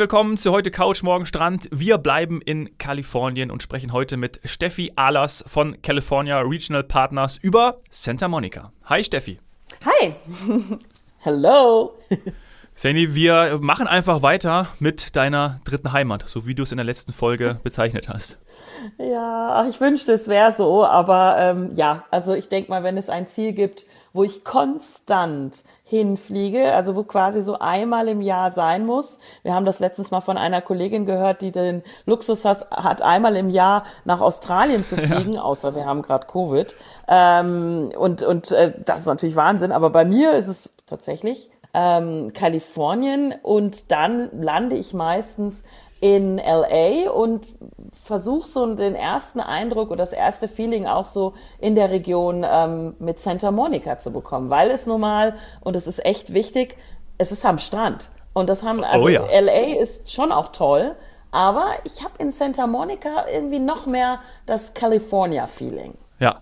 Willkommen zu heute Couch, morgen Strand. Wir bleiben in Kalifornien und sprechen heute mit Steffi Ahlers von California Regional Partners über Santa Monica. Hi Steffi. Hi. Hello. Sandy, wir machen einfach weiter mit deiner dritten Heimat, so wie du es in der letzten Folge bezeichnet hast. Ja, ich wünschte, es wäre so, aber ähm, ja, also ich denke mal, wenn es ein Ziel gibt, wo ich konstant hinfliege, also wo quasi so einmal im Jahr sein muss. Wir haben das letztens mal von einer Kollegin gehört, die den Luxus hat, hat einmal im Jahr nach Australien zu fliegen, ja. außer wir haben gerade Covid. Ähm, und und äh, das ist natürlich Wahnsinn, aber bei mir ist es tatsächlich ähm, Kalifornien und dann lande ich meistens in LA und versuche so den ersten Eindruck oder das erste Feeling auch so in der Region ähm, mit Santa Monica zu bekommen, weil es nun mal, und es ist echt wichtig, es ist am Strand. Und das haben, also oh ja. LA ist schon auch toll, aber ich habe in Santa Monica irgendwie noch mehr das California-Feeling. Ja.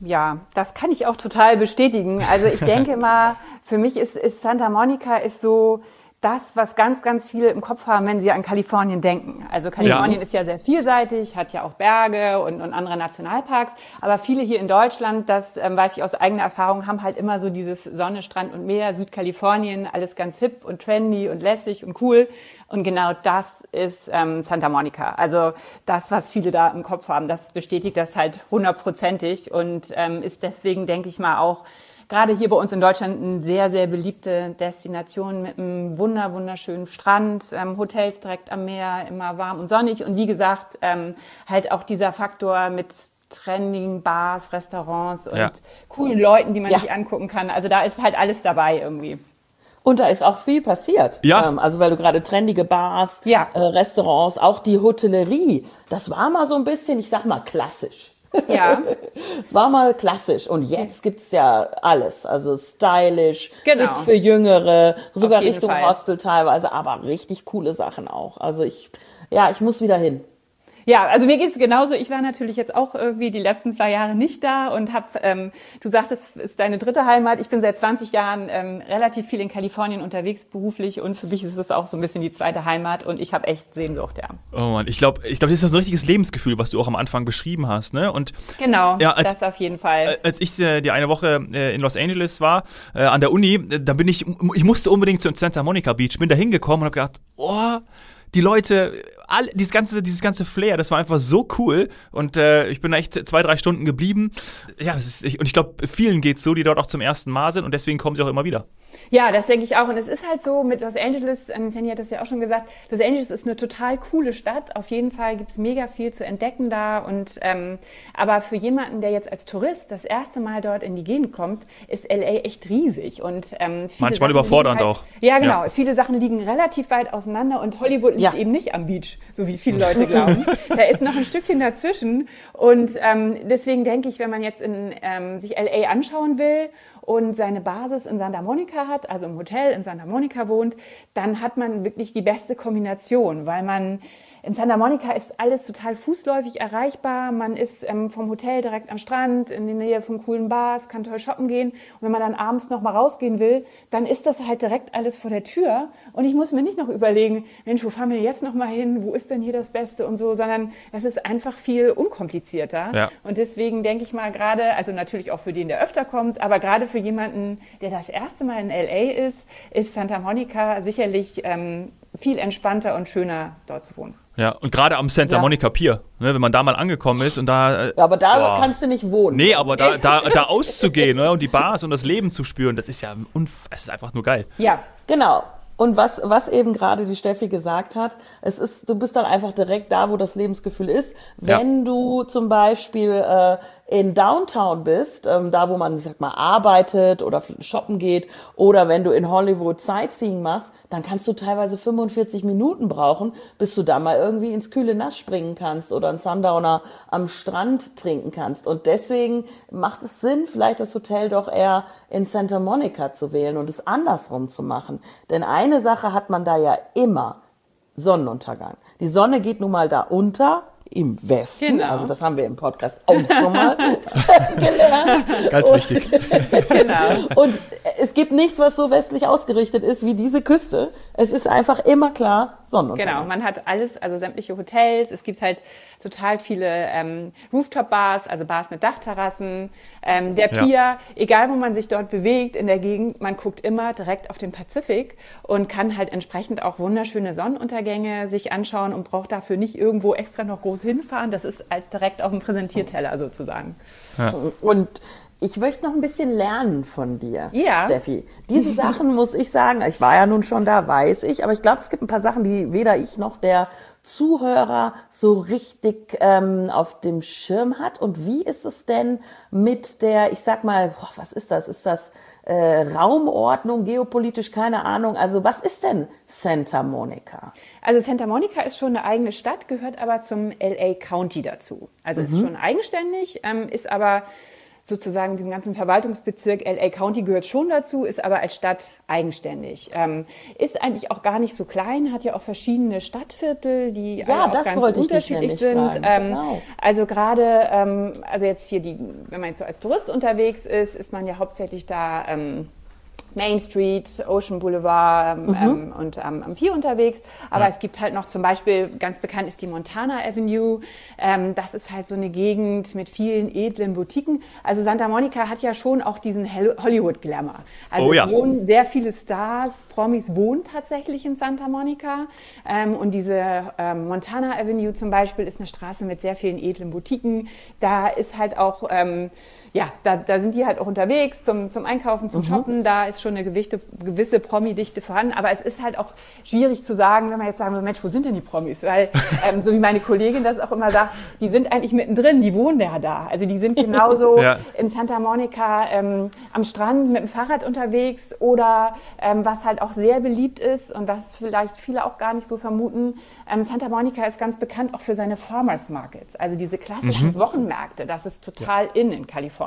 Ja, das kann ich auch total bestätigen. Also ich denke mal, für mich ist, ist Santa Monica ist so, das, was ganz, ganz viele im Kopf haben, wenn sie an Kalifornien denken. Also Kalifornien ja. ist ja sehr vielseitig, hat ja auch Berge und, und andere Nationalparks. Aber viele hier in Deutschland, das ähm, weiß ich aus eigener Erfahrung, haben halt immer so dieses Sonne, Strand und Meer, Südkalifornien, alles ganz hip und trendy und lässig und cool. Und genau das ist ähm, Santa Monica. Also das, was viele da im Kopf haben, das bestätigt das halt hundertprozentig und ähm, ist deswegen, denke ich mal, auch gerade hier bei uns in Deutschland eine sehr, sehr beliebte Destination mit einem wunder, wunderschönen Strand, ähm, Hotels direkt am Meer, immer warm und sonnig. Und wie gesagt, ähm, halt auch dieser Faktor mit trendigen Bars, Restaurants und ja. coolen Leuten, die man ja. sich angucken kann. Also da ist halt alles dabei irgendwie. Und da ist auch viel passiert. Ja. Ähm, also weil du gerade trendige Bars, ja. äh, Restaurants, auch die Hotellerie, das war mal so ein bisschen, ich sag mal, klassisch. Ja. es war mal klassisch und jetzt gibt's ja alles. Also stylisch, genau. für Jüngere, sogar Richtung Fall. Hostel teilweise, aber richtig coole Sachen auch. Also ich, ja, ich muss wieder hin. Ja, also mir geht es genauso. Ich war natürlich jetzt auch irgendwie die letzten zwei Jahre nicht da und habe, ähm, du sagtest, es ist deine dritte Heimat. Ich bin seit 20 Jahren ähm, relativ viel in Kalifornien unterwegs beruflich und für mich ist es auch so ein bisschen die zweite Heimat und ich habe echt Sehnsucht, ja. Oh Mann, ich glaube, ich glaube, das ist so ein richtiges Lebensgefühl, was du auch am Anfang beschrieben hast, ne? Und genau, ja, als, das auf jeden Fall. Als ich äh, die eine Woche äh, in Los Angeles war äh, an der Uni, äh, da bin ich, ich musste unbedingt zu Santa Monica Beach, bin da hingekommen und habe gedacht, oh die Leute, all, dieses ganze, dieses ganze Flair, das war einfach so cool. Und äh, ich bin echt zwei, drei Stunden geblieben. Ja, ist, ich, und ich glaube, vielen geht es so, die dort auch zum ersten Mal sind und deswegen kommen sie auch immer wieder. Ja, das denke ich auch. Und es ist halt so mit Los Angeles, ähm, Sandy hat das ja auch schon gesagt, Los Angeles ist eine total coole Stadt. Auf jeden Fall gibt es mega viel zu entdecken da. Und ähm, aber für jemanden, der jetzt als Tourist das erste Mal dort in die Gegend kommt, ist LA echt riesig. Und ähm, manchmal Sachen überfordernd halt, auch. Ja, genau. Ja. Viele Sachen liegen relativ weit auseinander und Hollywood liegt ja. eben nicht am Beach, so wie viele Leute glauben. da ist noch ein Stückchen dazwischen. Und ähm, deswegen denke ich, wenn man jetzt in, ähm, sich LA anschauen will und seine Basis in Santa Monica hat, also im Hotel in Santa Monica wohnt, dann hat man wirklich die beste Kombination, weil man in Santa Monica ist alles total fußläufig erreichbar. Man ist ähm, vom Hotel direkt am Strand, in der Nähe von coolen Bars, kann toll shoppen gehen. Und wenn man dann abends noch mal rausgehen will, dann ist das halt direkt alles vor der Tür. Und ich muss mir nicht noch überlegen, Mensch, wo fahren wir jetzt noch mal hin? Wo ist denn hier das Beste und so, sondern das ist einfach viel unkomplizierter. Ja. Und deswegen denke ich mal gerade, also natürlich auch für den, der öfter kommt, aber gerade für jemanden, der das erste Mal in LA ist, ist Santa Monica sicherlich ähm, viel entspannter und schöner dort zu wohnen. Ja, und gerade am Santa ja. Monica Pier, ne, wenn man da mal angekommen ist und da. Äh, ja, aber da boah. kannst du nicht wohnen. Nee, aber da, da, da auszugehen ne, und die Bars und das Leben zu spüren, das ist ja es ist einfach nur geil. Ja, genau. Und was, was eben gerade die Steffi gesagt hat, es ist, du bist dann einfach direkt da, wo das Lebensgefühl ist. Wenn ja. du zum Beispiel äh, in Downtown bist, ähm, da wo man, sag mal, arbeitet oder shoppen geht, oder wenn du in Hollywood Sightseeing machst, dann kannst du teilweise 45 Minuten brauchen, bis du da mal irgendwie ins kühle Nass springen kannst oder einen Sundowner am Strand trinken kannst. Und deswegen macht es Sinn, vielleicht das Hotel doch eher in Santa Monica zu wählen und es andersrum zu machen. Denn eine Sache hat man da ja immer. Sonnenuntergang. Die Sonne geht nun mal da unter im Westen. Genau. Also das haben wir im Podcast auch schon mal gelernt. Ganz und, wichtig. genau. Und es gibt nichts, was so westlich ausgerichtet ist wie diese Küste. Es ist einfach immer klar Sonnenuntergang. Genau, man hat alles, also sämtliche Hotels. Es gibt halt total viele ähm, Rooftop-Bars, also Bars mit Dachterrassen. Ähm, der Pier, ja. egal wo man sich dort bewegt in der Gegend, man guckt immer direkt auf den Pazifik und kann halt entsprechend auch wunderschöne Sonnenuntergänge sich anschauen und braucht dafür nicht irgendwo extra noch groß hinfahren. Das ist halt direkt auf dem Präsentierteller sozusagen. Ja. Und ich möchte noch ein bisschen lernen von dir, ja. Steffi. Diese Sachen muss ich sagen, ich war ja nun schon da, weiß ich, aber ich glaube, es gibt ein paar Sachen, die weder ich noch der Zuhörer so richtig ähm, auf dem Schirm hat. Und wie ist es denn mit der, ich sag mal, boah, was ist das? Ist das äh, Raumordnung, geopolitisch, keine Ahnung. Also was ist denn Santa Monica? Also Santa Monica ist schon eine eigene Stadt, gehört aber zum LA County dazu. Also mhm. ist schon eigenständig, ähm, ist aber sozusagen diesen ganzen Verwaltungsbezirk LA County gehört schon dazu, ist aber als Stadt eigenständig. Ähm, ist eigentlich auch gar nicht so klein, hat ja auch verschiedene Stadtviertel, die ja, auch ganz unterschiedlich sind. Ähm, genau. Also gerade, ähm, also jetzt hier die, wenn man jetzt so als Tourist unterwegs ist, ist man ja hauptsächlich da ähm, Main Street, Ocean Boulevard ähm, mhm. ähm, und ähm, am Pier unterwegs. Aber ja. es gibt halt noch zum Beispiel, ganz bekannt ist die Montana Avenue. Ähm, das ist halt so eine Gegend mit vielen edlen Boutiquen. Also Santa Monica hat ja schon auch diesen Hollywood-Glamour. Also oh, ja. wohnen sehr viele Stars, Promis wohnen tatsächlich in Santa Monica. Ähm, und diese ähm, Montana Avenue zum Beispiel ist eine Straße mit sehr vielen edlen Boutiquen. Da ist halt auch ja, da, da sind die halt auch unterwegs zum, zum Einkaufen, zum mhm. Shoppen. Da ist schon eine gewichte, gewisse Promi-Dichte vorhanden. Aber es ist halt auch schwierig zu sagen, wenn man jetzt sagen will, Mensch, wo sind denn die Promis? Weil, ähm, so wie meine Kollegin das auch immer sagt, die sind eigentlich mittendrin, die wohnen ja da. Also die sind genauso ja. in Santa Monica ähm, am Strand mit dem Fahrrad unterwegs oder ähm, was halt auch sehr beliebt ist und was vielleicht viele auch gar nicht so vermuten, ähm, Santa Monica ist ganz bekannt auch für seine Farmers Markets, also diese klassischen mhm. Wochenmärkte. Das ist total ja. in in Kalifornien.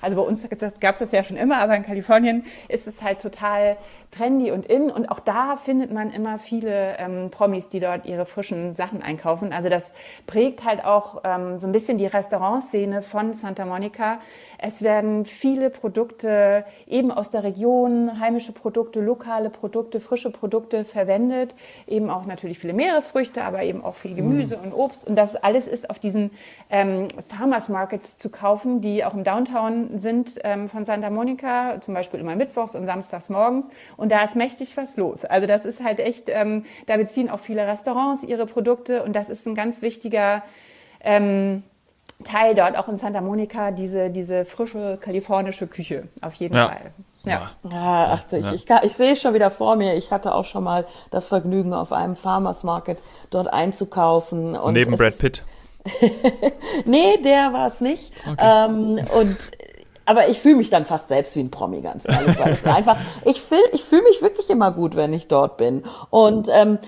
Also bei uns gab es das ja schon immer, aber in Kalifornien ist es halt total trendy und in. Und auch da findet man immer viele ähm, Promis, die dort ihre frischen Sachen einkaufen. Also das prägt halt auch ähm, so ein bisschen die Restaurantszene von Santa Monica. Es werden viele Produkte eben aus der Region, heimische Produkte, lokale Produkte, frische Produkte verwendet. Eben auch natürlich viele Meeresfrüchte, aber eben auch viel Gemüse mm. und Obst. Und das alles ist auf diesen ähm, Farmers Markets zu kaufen, die auch im Downtown sind ähm, von Santa Monica, zum Beispiel immer mittwochs und samstags morgens. Und da ist mächtig was los. Also das ist halt echt, ähm, da beziehen auch viele Restaurants ihre Produkte und das ist ein ganz wichtiger ähm, Teil dort auch in Santa Monica, diese, diese frische kalifornische Küche, auf jeden ja. Fall. Ja, ja ach, ich, ja. ich, ich, ich sehe es schon wieder vor mir. Ich hatte auch schon mal das Vergnügen, auf einem Farmers Market dort einzukaufen. Und Neben Brad Pitt. nee, der war es nicht. Okay. Ähm, und aber ich fühle mich dann fast selbst wie ein Promi, ganz ehrlich. Weil einfach, ich fühle ich fühl mich wirklich immer gut, wenn ich dort bin. Und ähm,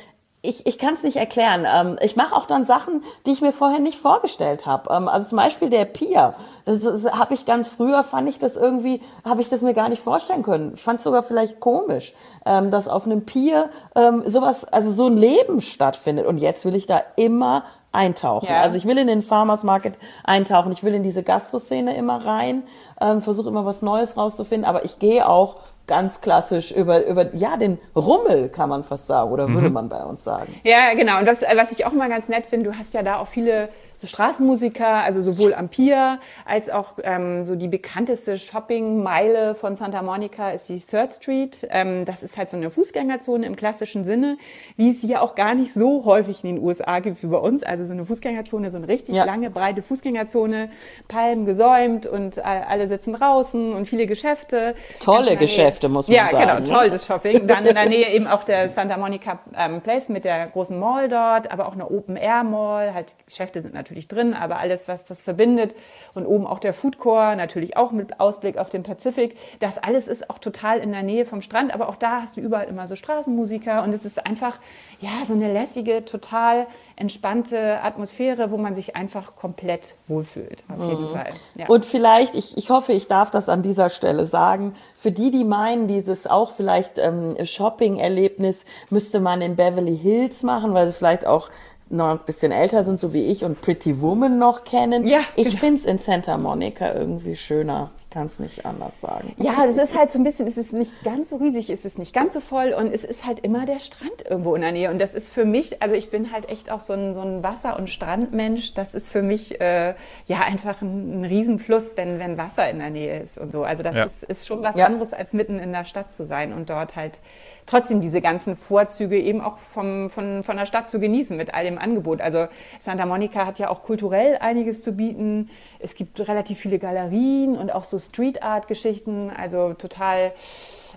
ich, ich kann es nicht erklären. Ähm, ich mache auch dann Sachen, die ich mir vorher nicht vorgestellt habe. Ähm, also zum Beispiel der Pier. Das, das habe ich ganz früher, fand ich das irgendwie, habe ich das mir gar nicht vorstellen können. Ich fand sogar vielleicht komisch, ähm, dass auf einem Pier ähm, sowas, also so ein Leben stattfindet. Und jetzt will ich da immer eintauchen. Ja. Also ich will in den Farmers Market eintauchen, ich will in diese Gastro-Szene immer rein, ähm, versuche immer was Neues rauszufinden, aber ich gehe auch ganz klassisch über, über ja, den Rummel, kann man fast sagen, oder würde mhm. man bei uns sagen. Ja, genau. Und das, was ich auch mal ganz nett finde, du hast ja da auch viele so Straßenmusiker, also sowohl am Pier als auch ähm, so die bekannteste Shoppingmeile von Santa Monica ist die Third Street. Ähm, das ist halt so eine Fußgängerzone im klassischen Sinne, wie es hier auch gar nicht so häufig in den USA gibt wie bei uns. Also so eine Fußgängerzone, so eine richtig ja. lange, breite Fußgängerzone, Palmen gesäumt und äh, alle sitzen draußen und viele Geschäfte. Tolle Geschäfte, muss man ja, sagen. Ja, genau, toll das Shopping. Dann in der Nähe eben auch der Santa Monica ähm, Place mit der großen Mall dort, aber auch eine Open Air Mall. Halt Geschäfte sind natürlich natürlich drin, aber alles, was das verbindet und oben auch der Food Core, natürlich auch mit Ausblick auf den Pazifik, das alles ist auch total in der Nähe vom Strand, aber auch da hast du überall immer so Straßenmusiker und es ist einfach, ja, so eine lässige, total entspannte Atmosphäre, wo man sich einfach komplett wohlfühlt, auf jeden mhm. Fall. Ja. Und vielleicht, ich, ich hoffe, ich darf das an dieser Stelle sagen, für die, die meinen, dieses auch vielleicht ähm, Shopping-Erlebnis müsste man in Beverly Hills machen, weil sie vielleicht auch noch ein bisschen älter sind, so wie ich, und Pretty Woman noch kennen. Ja, ich genau. finde es in Santa Monica irgendwie schöner. Kann es nicht anders sagen. Ja, das ist halt so ein bisschen, es ist nicht ganz so riesig, es ist nicht ganz so voll und es ist halt immer der Strand irgendwo in der Nähe. Und das ist für mich, also ich bin halt echt auch so ein, so ein Wasser- und Strandmensch. Das ist für mich äh, ja einfach ein, ein Riesenplus, wenn, wenn Wasser in der Nähe ist und so. Also das ja. ist, ist schon was ja. anderes, als mitten in der Stadt zu sein und dort halt trotzdem diese ganzen Vorzüge eben auch vom, von, von der Stadt zu genießen mit all dem Angebot. Also Santa Monica hat ja auch kulturell einiges zu bieten. Es gibt relativ viele Galerien und auch so Street Art Geschichten, also total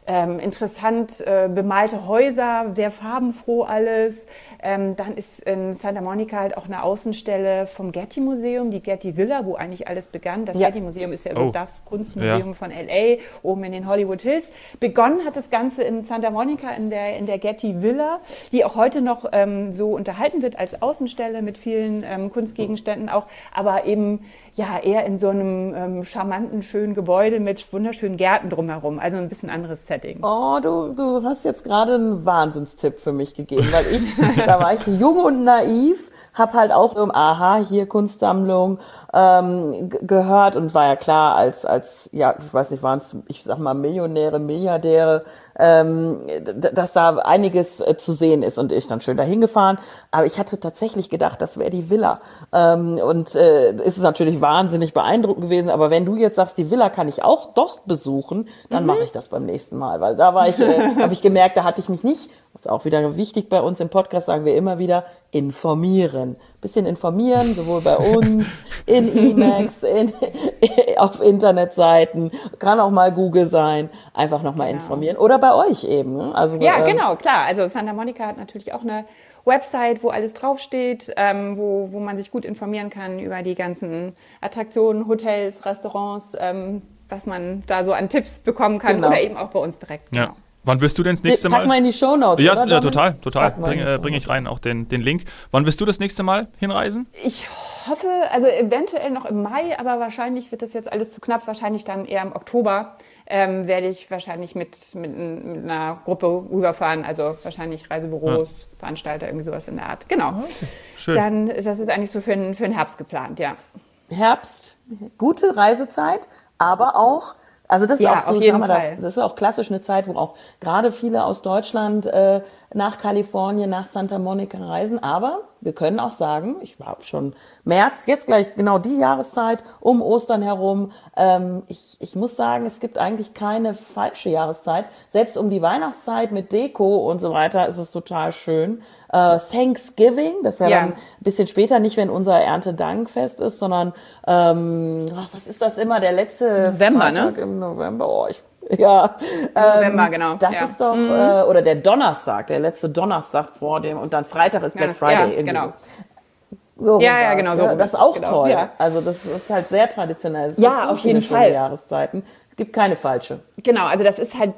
ähm, interessant äh, bemalte Häuser, sehr farbenfroh alles. Ähm, dann ist in Santa Monica halt auch eine Außenstelle vom Getty Museum, die Getty Villa, wo eigentlich alles begann. Das ja. Getty Museum ist ja so oh. das Kunstmuseum ja. von LA, oben in den Hollywood Hills. Begonnen hat das Ganze in Santa Monica in der, in der Getty Villa, die auch heute noch ähm, so unterhalten wird als Außenstelle mit vielen ähm, Kunstgegenständen auch, aber eben ja eher in so einem ähm, charmanten, schönen Gebäude mit wunderschönen Gärten drumherum. Also ein bisschen anderes Setting. Oh, du, du hast jetzt gerade einen Wahnsinnstipp für mich gegeben, weil ich, da war ich jung und naiv habe halt auch um aha hier Kunstsammlung ähm, gehört und war ja klar als als ja ich weiß nicht waren es ich sag mal Millionäre Milliardäre ähm, dass da einiges äh, zu sehen ist und ich dann schön dahin gefahren aber ich hatte tatsächlich gedacht das wäre die Villa ähm, und äh, ist natürlich wahnsinnig beeindruckend gewesen aber wenn du jetzt sagst die Villa kann ich auch doch besuchen dann mhm. mache ich das beim nächsten Mal weil da war ich äh, habe ich gemerkt da hatte ich mich nicht ist auch wieder wichtig bei uns im Podcast, sagen wir immer wieder, informieren. Bisschen informieren, sowohl bei uns, in Emacs, in, auf Internetseiten, kann auch mal Google sein, einfach nochmal genau. informieren. Oder bei euch eben. Ne? Also, ja, ähm, genau, klar. Also Santa Monica hat natürlich auch eine Website, wo alles draufsteht, ähm, wo, wo man sich gut informieren kann über die ganzen Attraktionen, Hotels, Restaurants, ähm, was man da so an Tipps bekommen kann genau. oder eben auch bei uns direkt. Ja. Genau. Wann wirst du denn das nächste Mal? Pack mal in die Shownotes, ja, oder? Ja, total, total. Bringe äh, bring ich rein auch den, den Link. Wann wirst du das nächste Mal hinreisen? Ich hoffe, also eventuell noch im Mai, aber wahrscheinlich wird das jetzt alles zu knapp. Wahrscheinlich dann eher im Oktober ähm, werde ich wahrscheinlich mit, mit, mit, einer Gruppe rüberfahren. Also wahrscheinlich Reisebüros, ja. Veranstalter, irgendwie sowas in der Art. Genau. Ah, okay. Schön. Dann ist das ist eigentlich so für den, für den Herbst geplant, ja. Herbst, gute Reisezeit, aber auch also das ist ja, auch so, auf jeden Fall. Das, das, ist auch klassisch eine Zeit, wo auch gerade viele aus Deutschland äh, nach Kalifornien, nach Santa Monica reisen. Aber wir können auch sagen, ich war schon März, jetzt gleich genau die Jahreszeit, um Ostern herum. Ähm, ich, ich muss sagen, es gibt eigentlich keine falsche Jahreszeit. Selbst um die Weihnachtszeit mit Deko und so weiter ist es total schön. Äh, Thanksgiving, das ist ja, ja, dann ein bisschen später, nicht wenn unser Erntedankfest ist, sondern ähm, ach, was ist das immer, der letzte November, ne? Freitag ne? im November. Oh, ich ja, November, ähm, genau. Das ja. ist doch, mhm. äh, oder der Donnerstag, der letzte Donnerstag vor dem, und dann Freitag ist Black ja, Friday. Ja, genau. So. So ja, ja, genau so. Ja, das ist auch genau, toll. Ja. Also das ist halt sehr traditionell. Es ja, auf jeden Fall. Jahreszeiten. Es gibt keine falsche. Genau, also das ist halt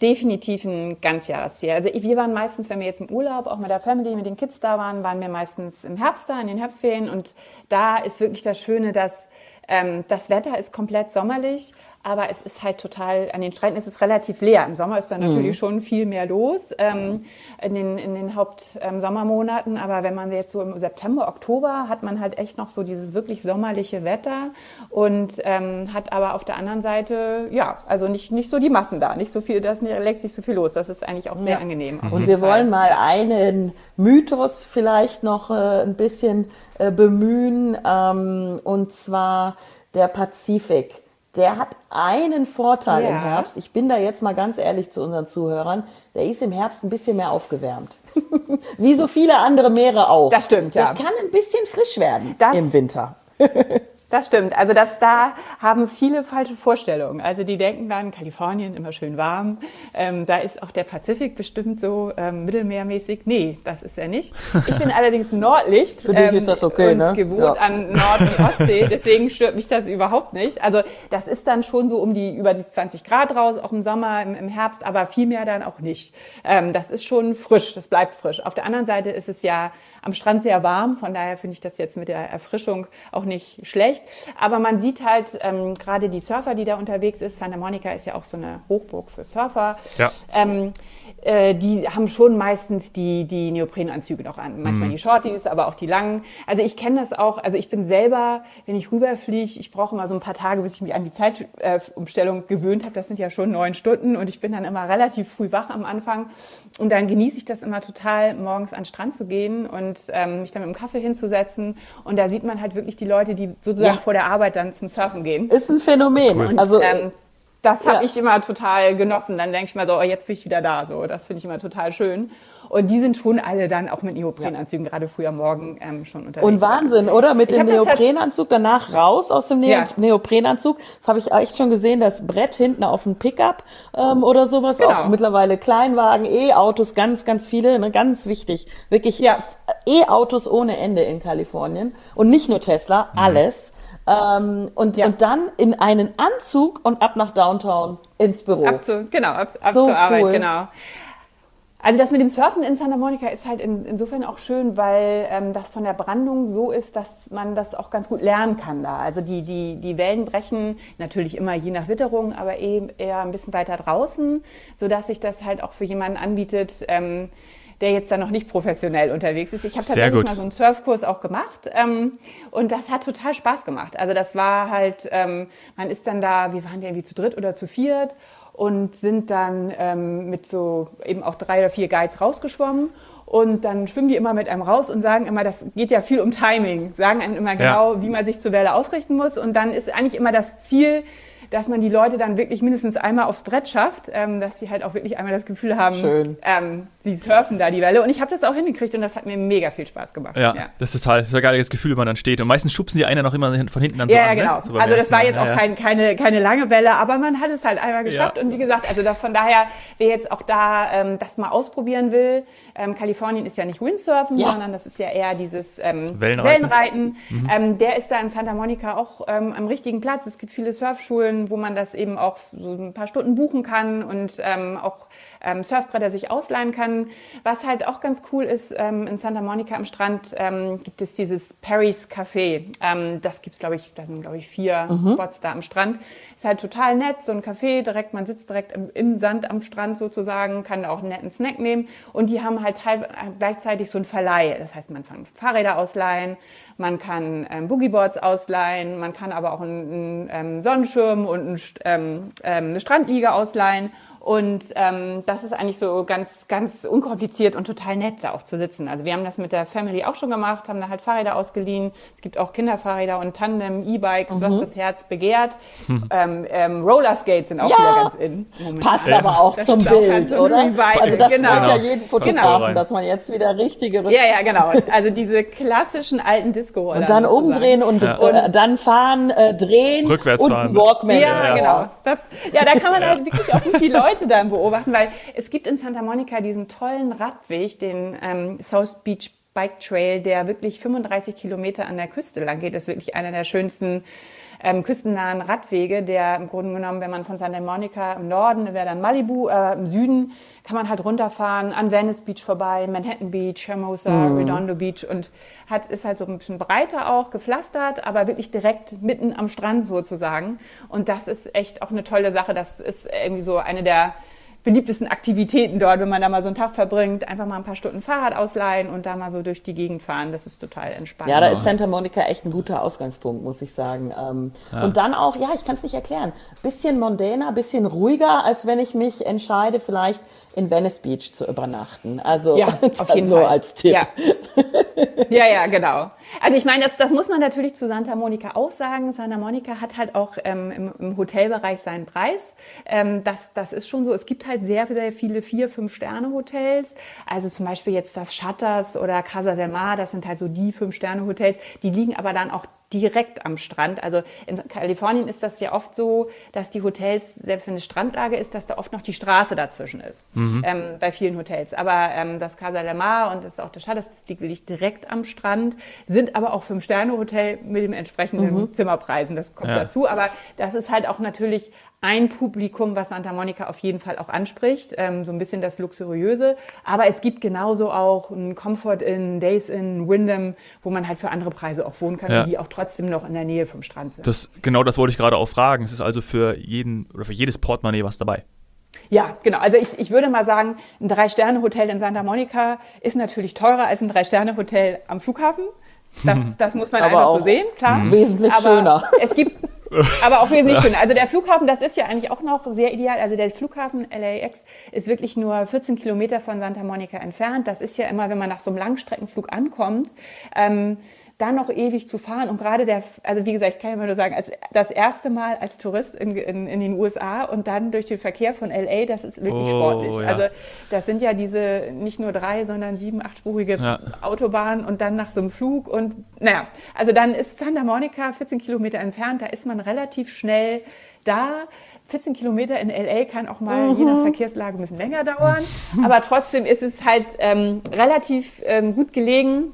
definitiv ein Ganzjahresziel. Also wir waren meistens, wenn wir jetzt im Urlaub, auch mit der Family, mit den Kids da waren, waren wir meistens im Herbst da, in den Herbstferien. Und da ist wirklich das Schöne, dass ähm, das Wetter ist komplett sommerlich aber es ist halt total, an den Stränden ist es relativ leer. Im Sommer ist da natürlich mhm. schon viel mehr los ähm, in den, in den Hauptsommermonaten, ähm, aber wenn man jetzt so im September, Oktober hat man halt echt noch so dieses wirklich sommerliche Wetter und ähm, hat aber auf der anderen Seite, ja, also nicht, nicht so die Massen da, nicht so viel, das legt sich so viel los. Das ist eigentlich auch sehr ja. angenehm. Und wir Fall. wollen mal einen Mythos vielleicht noch äh, ein bisschen äh, bemühen, ähm, und zwar der Pazifik der hat einen Vorteil ja. im Herbst. Ich bin da jetzt mal ganz ehrlich zu unseren Zuhörern. Der ist im Herbst ein bisschen mehr aufgewärmt. Wie so viele andere Meere auch. Das stimmt, ja. Der kann ein bisschen frisch werden das, im Winter. Das stimmt. Also das, da haben viele falsche Vorstellungen. Also die denken dann, Kalifornien immer schön warm. Ähm, da ist auch der Pazifik bestimmt so ähm, mittelmeermäßig. Nee, das ist er nicht. Ich bin allerdings Nordlicht. Für dich ähm, ist das okay, und ne? gewohnt ja. an Nord- und Ostsee. Deswegen stört mich das überhaupt nicht. Also das ist dann schon so um die über die 20 Grad raus, auch im Sommer, im, im Herbst, aber viel mehr dann auch nicht. Ähm, das ist schon frisch. Das bleibt frisch. Auf der anderen Seite ist es ja am Strand sehr warm, von daher finde ich das jetzt mit der Erfrischung auch nicht schlecht. Aber man sieht halt ähm, gerade die Surfer, die da unterwegs ist. Santa Monica ist ja auch so eine Hochburg für Surfer. Ja. Ähm, äh, die haben schon meistens die, die Neoprenanzüge noch an. Manchmal mhm. die Shorties, aber auch die langen. Also ich kenne das auch. Also ich bin selber, wenn ich rüberfliege, ich brauche immer so ein paar Tage, bis ich mich an die Zeitumstellung äh, gewöhnt habe. Das sind ja schon neun Stunden und ich bin dann immer relativ früh wach am Anfang. Und dann genieße ich das immer total, morgens an den Strand zu gehen und ähm, mich dann mit dem Kaffee hinzusetzen. Und da sieht man halt wirklich die Leute, die sozusagen ja. vor der Arbeit dann zum Surfen gehen. Ist ein Phänomen. Cool. also ähm, das habe ja. ich immer total genossen. Dann denke ich mal so, oh, jetzt bin ich wieder da. So, das finde ich immer total schön. Und die sind schon alle dann auch mit Neoprenanzügen ja. gerade früher Morgen ähm, schon unterwegs. Und Wahnsinn, oder? Mit ich dem halt Neoprenanzug danach raus aus dem Neo ja. Neoprenanzug. Das habe ich echt schon gesehen, das Brett hinten auf dem Pickup ähm, oder sowas. Genau. Auch mittlerweile Kleinwagen, E-Autos, ganz, ganz viele, ne? ganz wichtig. Wirklich ja. E-Autos ohne Ende in Kalifornien. Und nicht nur Tesla, mhm. Ähm, und, ja. und dann in einen Anzug und ab nach Downtown ins Büro. Ab zu, genau, ab, ab so zur Arbeit, cool. genau. Also das mit dem Surfen in Santa Monica ist halt in, insofern auch schön, weil ähm, das von der Brandung so ist, dass man das auch ganz gut lernen kann da. Also die, die, die Wellen brechen natürlich immer je nach Witterung, aber eben eher ein bisschen weiter draußen, sodass sich das halt auch für jemanden anbietet, ähm, der jetzt da noch nicht professionell unterwegs ist. Ich habe tatsächlich gut. mal so einen Surfkurs auch gemacht ähm, und das hat total Spaß gemacht. Also das war halt, ähm, man ist dann da, wir waren ja irgendwie zu dritt oder zu viert und sind dann ähm, mit so eben auch drei oder vier Guides rausgeschwommen und dann schwimmen die immer mit einem raus und sagen immer, das geht ja viel um Timing, sagen einem immer genau, ja. wie man sich zur Welle ausrichten muss. Und dann ist eigentlich immer das Ziel, dass man die Leute dann wirklich mindestens einmal aufs Brett schafft, ähm, dass sie halt auch wirklich einmal das Gefühl haben, ähm, sie surfen da die Welle. Und ich habe das auch hingekriegt und das hat mir mega viel Spaß gemacht. Ja, ja. das ist total, das ist ein geiles Gefühl, wenn man dann steht. Und meistens schubsen die einen noch immer von hinten dann so ja, an. Ja, genau. Ne? So also das war jetzt auch kein, keine, keine lange Welle, aber man hat es halt einmal geschafft. Und wie gesagt, also da, von daher, wer jetzt auch da ähm, das mal ausprobieren will, ähm, Kalifornien ist ja nicht Windsurfen, sondern das ist ja eher dieses ähm, Wellenreiten. Wellenreiten. Mhm. Ähm, der ist da in Santa Monica auch ähm, am richtigen Platz. Es gibt viele Surfschulen, wo man das eben auch so ein paar Stunden buchen kann und ähm, auch ähm, Surfbretter sich ausleihen kann. Was halt auch ganz cool ist, ähm, in Santa Monica am Strand ähm, gibt es dieses Perry's Café. Ähm, das gibt's, glaube ich, da sind, glaube ich, vier mhm. Spots da am Strand. Ist halt total nett, so ein Café direkt, man sitzt direkt im, im Sand am Strand sozusagen, kann da auch einen netten Snack nehmen. Und die haben halt gleichzeitig so ein Verleih. Das heißt, man kann Fahrräder ausleihen, man kann ähm, Boogieboards ausleihen, man kann aber auch einen, einen ähm, Sonnenschirm und einen, ähm, ähm, eine Strandliege ausleihen. Und ähm, das ist eigentlich so ganz, ganz unkompliziert und total nett, da auch zu sitzen. Also wir haben das mit der Family auch schon gemacht, haben da halt Fahrräder ausgeliehen. Es gibt auch Kinderfahrräder und Tandem, E-Bikes, mhm. was das Herz begehrt. Mhm. Ähm, ähm, Rollerskates sind auch ja. wieder ganz in. Moment. Passt ja. aber auch das zum Bild, oder? Also das genau. ja jeden Fotografen, genau. dass man jetzt wieder richtige Rücken Ja, ja, genau. Also diese klassischen alten Disco-Roller. Und dann umdrehen und, ja. und dann fahren, äh, drehen Rückwärts und fahren. Walkman. Ja, ja, genau. Das, ja, da kann man halt wirklich auch gut die Leute Leute dann beobachten, weil es gibt in Santa Monica diesen tollen Radweg, den ähm, South Beach Bike Trail, der wirklich 35 Kilometer an der Küste lang geht. Das ist wirklich einer der schönsten ähm, küstennahen Radwege, der im Grunde genommen, wenn man von Santa Monica im Norden, wäre dann Malibu, äh, im Süden kann man halt runterfahren, an Venice Beach vorbei, Manhattan Beach, Hermosa, mhm. Redondo Beach und hat, ist halt so ein bisschen breiter auch, gepflastert, aber wirklich direkt mitten am Strand sozusagen. Und das ist echt auch eine tolle Sache. Das ist irgendwie so eine der beliebtesten Aktivitäten dort, wenn man da mal so einen Tag verbringt, einfach mal ein paar Stunden Fahrrad ausleihen und da mal so durch die Gegend fahren. Das ist total entspannt. Ja, da ist Santa Monica echt ein guter Ausgangspunkt, muss ich sagen. Ähm, ja. Und dann auch, ja, ich kann es nicht erklären, bisschen mondäner, bisschen ruhiger, als wenn ich mich entscheide, vielleicht in Venice Beach zu übernachten. Also ja, auf jeden nur Fall. als Tipp. Ja. ja, ja, genau. Also ich meine, das, das muss man natürlich zu Santa Monica auch sagen. Santa Monica hat halt auch ähm, im, im, Hotelbereich seinen Preis. Ähm, das, das ist schon so. Es gibt halt sehr, sehr viele vier, fünf Sterne Hotels. Also zum Beispiel jetzt das Shutters oder Casa del Mar. Das sind halt so die fünf Sterne Hotels. Die liegen aber dann auch direkt am Strand. Also in Kalifornien ist das ja oft so, dass die Hotels, selbst wenn eine Strandlage ist, dass da oft noch die Straße dazwischen ist. Mhm. Ähm, bei vielen Hotels. Aber ähm, das Casa del Mar und das ist auch das Shutters, das liegt wirklich direkt am Strand, sind aber auch Fünf-Sterne-Hotel mit dem entsprechenden mhm. Zimmerpreisen. Das kommt ja. dazu. Aber das ist halt auch natürlich ein Publikum, was Santa Monica auf jeden Fall auch anspricht, ähm, so ein bisschen das Luxuriöse. Aber es gibt genauso auch ein Comfort in Days in Wyndham, wo man halt für andere Preise auch wohnen kann, Ja. die auch trotzdem noch in der Nähe vom Strand sind. Das, genau das wollte ich gerade auch fragen. Es ist also für jeden oder für jedes Portemonnaie was dabei. Ja, genau. Also ich, ich würde mal sagen, ein Drei-Sterne-Hotel in Santa Monica ist natürlich teurer als ein Drei-Sterne-Hotel am Flughafen. Das, das muss man Aber einfach auch so sehen, klar. wesentlich aber schöner. Es gibt aber auch wesentlich schöner. Also der Flughafen, das ist ja eigentlich auch noch sehr ideal. Also der Flughafen LAX ist wirklich nur 14 Kilometer von Santa Monica entfernt. Das ist ja immer, wenn man nach so einem Langstreckenflug ankommt, ähm, da noch ewig zu fahren. Und gerade der, also wie gesagt, ich kann ja mal nur sagen, als das erste Mal als Tourist in, in, in den USA und dann durch den Verkehr von LA, das ist wirklich Oh, sportlich. ja. Also das sind ja diese nicht nur drei, sondern sieben, achtspurige Ja. Autobahnen und dann nach so einem Flug und naja, also dann ist Santa Monica 14 Kilometer entfernt, da ist man relativ schnell da. 14 Kilometer in LA kann auch mal je nach Verkehrslage ein bisschen länger dauern, aber trotzdem ist es halt ähm, relativ ähm, gut gelegen.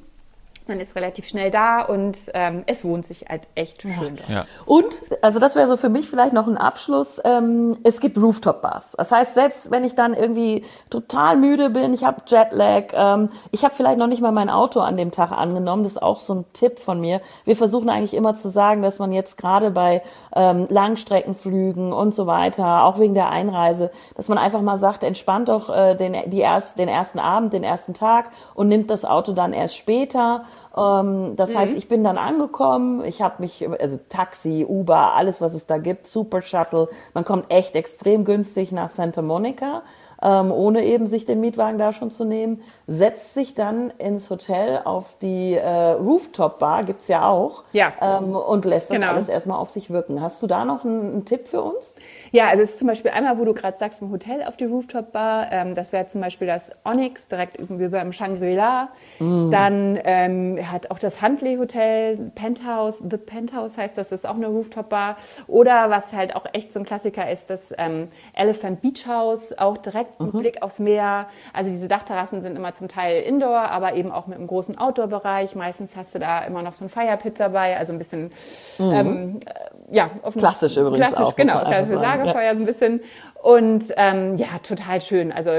Man ist relativ schnell da und ähm, es wohnt sich halt echt schön. dort. Ja. Und, also das wäre so für mich vielleicht noch ein Abschluss, ähm, es gibt Rooftop-Bars. Das heißt, selbst wenn ich dann irgendwie total müde bin, ich habe Jetlag, ähm, ich habe vielleicht noch nicht mal mein Auto an dem Tag angenommen, das ist auch so ein Tipp von mir. Wir versuchen eigentlich immer zu sagen, dass man jetzt gerade bei ähm, Langstreckenflügen und so weiter, auch wegen der Einreise, dass man einfach mal sagt, entspannt doch äh, den, die erst, den ersten Abend, den ersten Tag und nimmt das Auto dann erst später. Ähm, das heißt, ich bin dann angekommen, ich habe mich, also Taxi, Uber, alles, was es da gibt, Super Shuttle, man kommt echt extrem günstig nach Santa Monica, ähm, ohne eben sich den Mietwagen da schon zu nehmen, setzt sich dann ins Hotel auf die äh, Rooftop-Bar, gibt's ja auch, Ja. ähm, und lässt das Genau. alles erstmal auf sich wirken. Hast du da noch einen, einen Tipp für uns? Ja, also es ist zum Beispiel einmal, wo du gerade sagst, im Hotel auf die Rooftop-Bar. Ähm, das wäre zum Beispiel das Onyx, direkt irgendwie beim Shangri-La. Dann ähm, hat auch das Huntley Hotel, Penthouse, The Penthouse heißt das, ist auch eine Rooftop-Bar. Oder was halt auch echt so ein Klassiker ist, das ähm, Elephant Beach House, auch direkt mit Blick aufs Meer. Also diese Dachterrassen sind immer zum Teil Indoor, aber eben auch mit einem großen Outdoor-Bereich. Meistens hast du da immer noch so ein Firepit dabei, also ein bisschen, ähm, äh, ja, offen- Klassisch übrigens klassisch, auch, genau, man einfach klassische sagen, ja. Lagerfeuer so ein bisschen. Und ähm, ja, total schön. Also,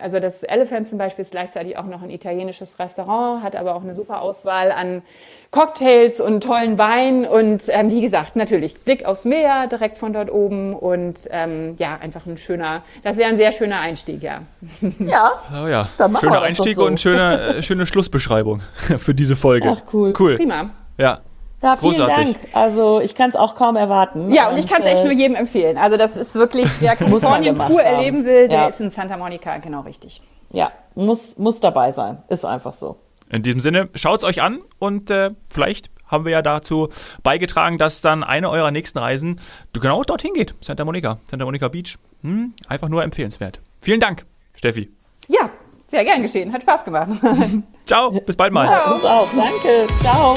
also das Elephant zum Beispiel ist gleichzeitig auch noch ein italienisches Restaurant, hat aber auch eine super Auswahl an Cocktails und tollen Wein. Und ähm, wie gesagt, natürlich Blick aufs Meer direkt von dort oben. Und ähm, ja, einfach ein schöner, das wäre ein sehr schöner Einstieg, ja. Ja. Oh ja. Dann machen wir Schöner Einstieg so. und schöne, äh, schöne Schlussbeschreibung für diese Folge. Ach, cool. Cool. Prima. Ja. Ja, vielen Großartig. Dank. Also ich kann es auch kaum erwarten. Ja, und ich kann es echt äh, nur jedem empfehlen. Also das ist wirklich, wer Kalifornien pur haben. erleben will, der Ja. ist in Santa Monica genau richtig. Ja, muss, muss dabei sein. Ist einfach so. In diesem Sinne, schaut's euch an und äh, vielleicht haben wir ja dazu beigetragen, dass dann eine eurer nächsten Reisen genau dorthin geht. Santa Monica, Santa Monica Beach. Hm, einfach nur empfehlenswert. Vielen Dank, Steffi. Ja, sehr gern geschehen. Hat Spaß gemacht. Ciao, bis bald mal. Ja, uns auch. Danke. Ciao.